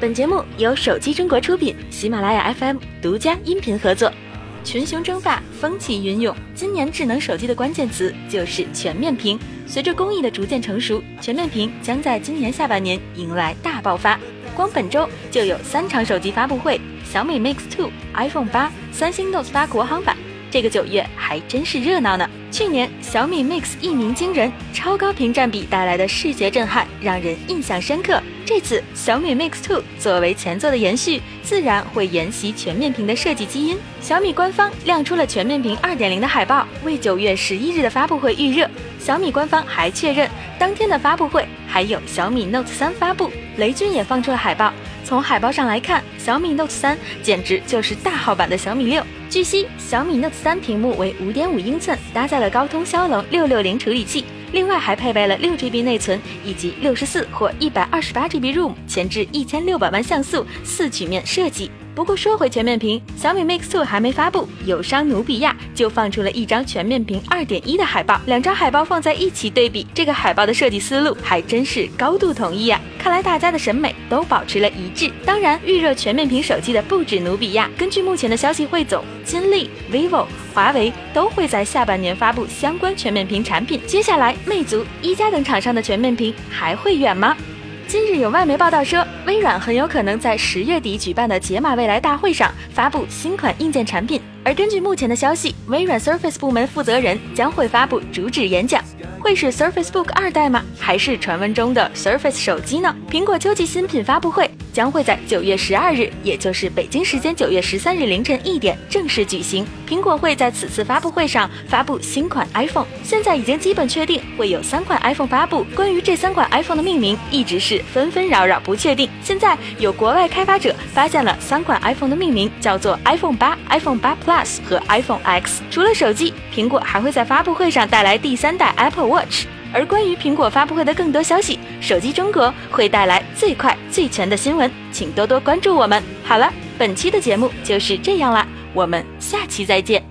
本节目由手机中国出品，喜马拉雅 FM 独家音频合作。群雄争霸，风起云涌，今年智能手机的关键词就是全面屏。随着工艺的逐渐成熟，全面屏将在今年下半年迎来大爆发。光本周就有三场手机发布会：小米 Mix 2、iPhone 八、三星 Note 八国行版。这个九月还真是热闹呢。去年小米 Mix 一鸣惊人，超高屏占比带来的视觉震撼让人印象深刻。这次小米 Mix 2作为前作的延续，自然会沿袭全面屏的设计基因。小米官方亮出了全面屏2.0的海报，为九月十一日的发布会预热。小米官方还确认，当天的发布会还有小米 Note 3发布。雷军也放出了海报，从海报上来看，小米 Note 3简直就是大号版的小米六。据悉，小米 Note 3屏幕为5.5英寸，搭载了高通骁龙660处理器，另外还配备了 6GB 内存以及64或 128GB ROM，前置1600万像素四曲面设计。不过说回全面屏，小米 Mix 2还没发布，友商努比亚就放出了一张全面屏2.1的海报，两张海报放在一起对比，这个海报的设计思路还真是高度统一呀！看来大家的审美都保持了一致。当然，预热全面屏手机的不止努比亚，根据目前的消息汇总，金立、vivo、华为都会在下半年发布相关全面屏产品。接下来，魅族、一加等厂商的全面屏还会远吗？今日有外媒报道说，微软很有可能在十月底举办的解码未来大会上发布新款硬件产品。而根据目前的消息，微软 Surface 部门负责人将会发布主旨演讲。会是 Surface Book 二代吗？还是传闻中的 Surface 手机呢？苹果秋季新品发布会。将会在九月十二日，也就是北京时间九月十三日凌晨一点正式举行。苹果会在此次发布会上发布新款 iPhone，现在已经基本确定会有三款 iPhone 发布。关于这三款 iPhone 的命名，一直是纷纷扰扰不确定。现在有国外开发者发现了三款 iPhone 的命名，叫做 iPhone 八、iPhone 八 Plus 和 iPhone X。除了手机，苹果还会在发布会上带来第三代 Apple Watch。而关于苹果发布会的更多消息，手机中国会带来最快最全的新闻，请多多关注我们。好了，本期的节目就是这样啦，我们下期再见。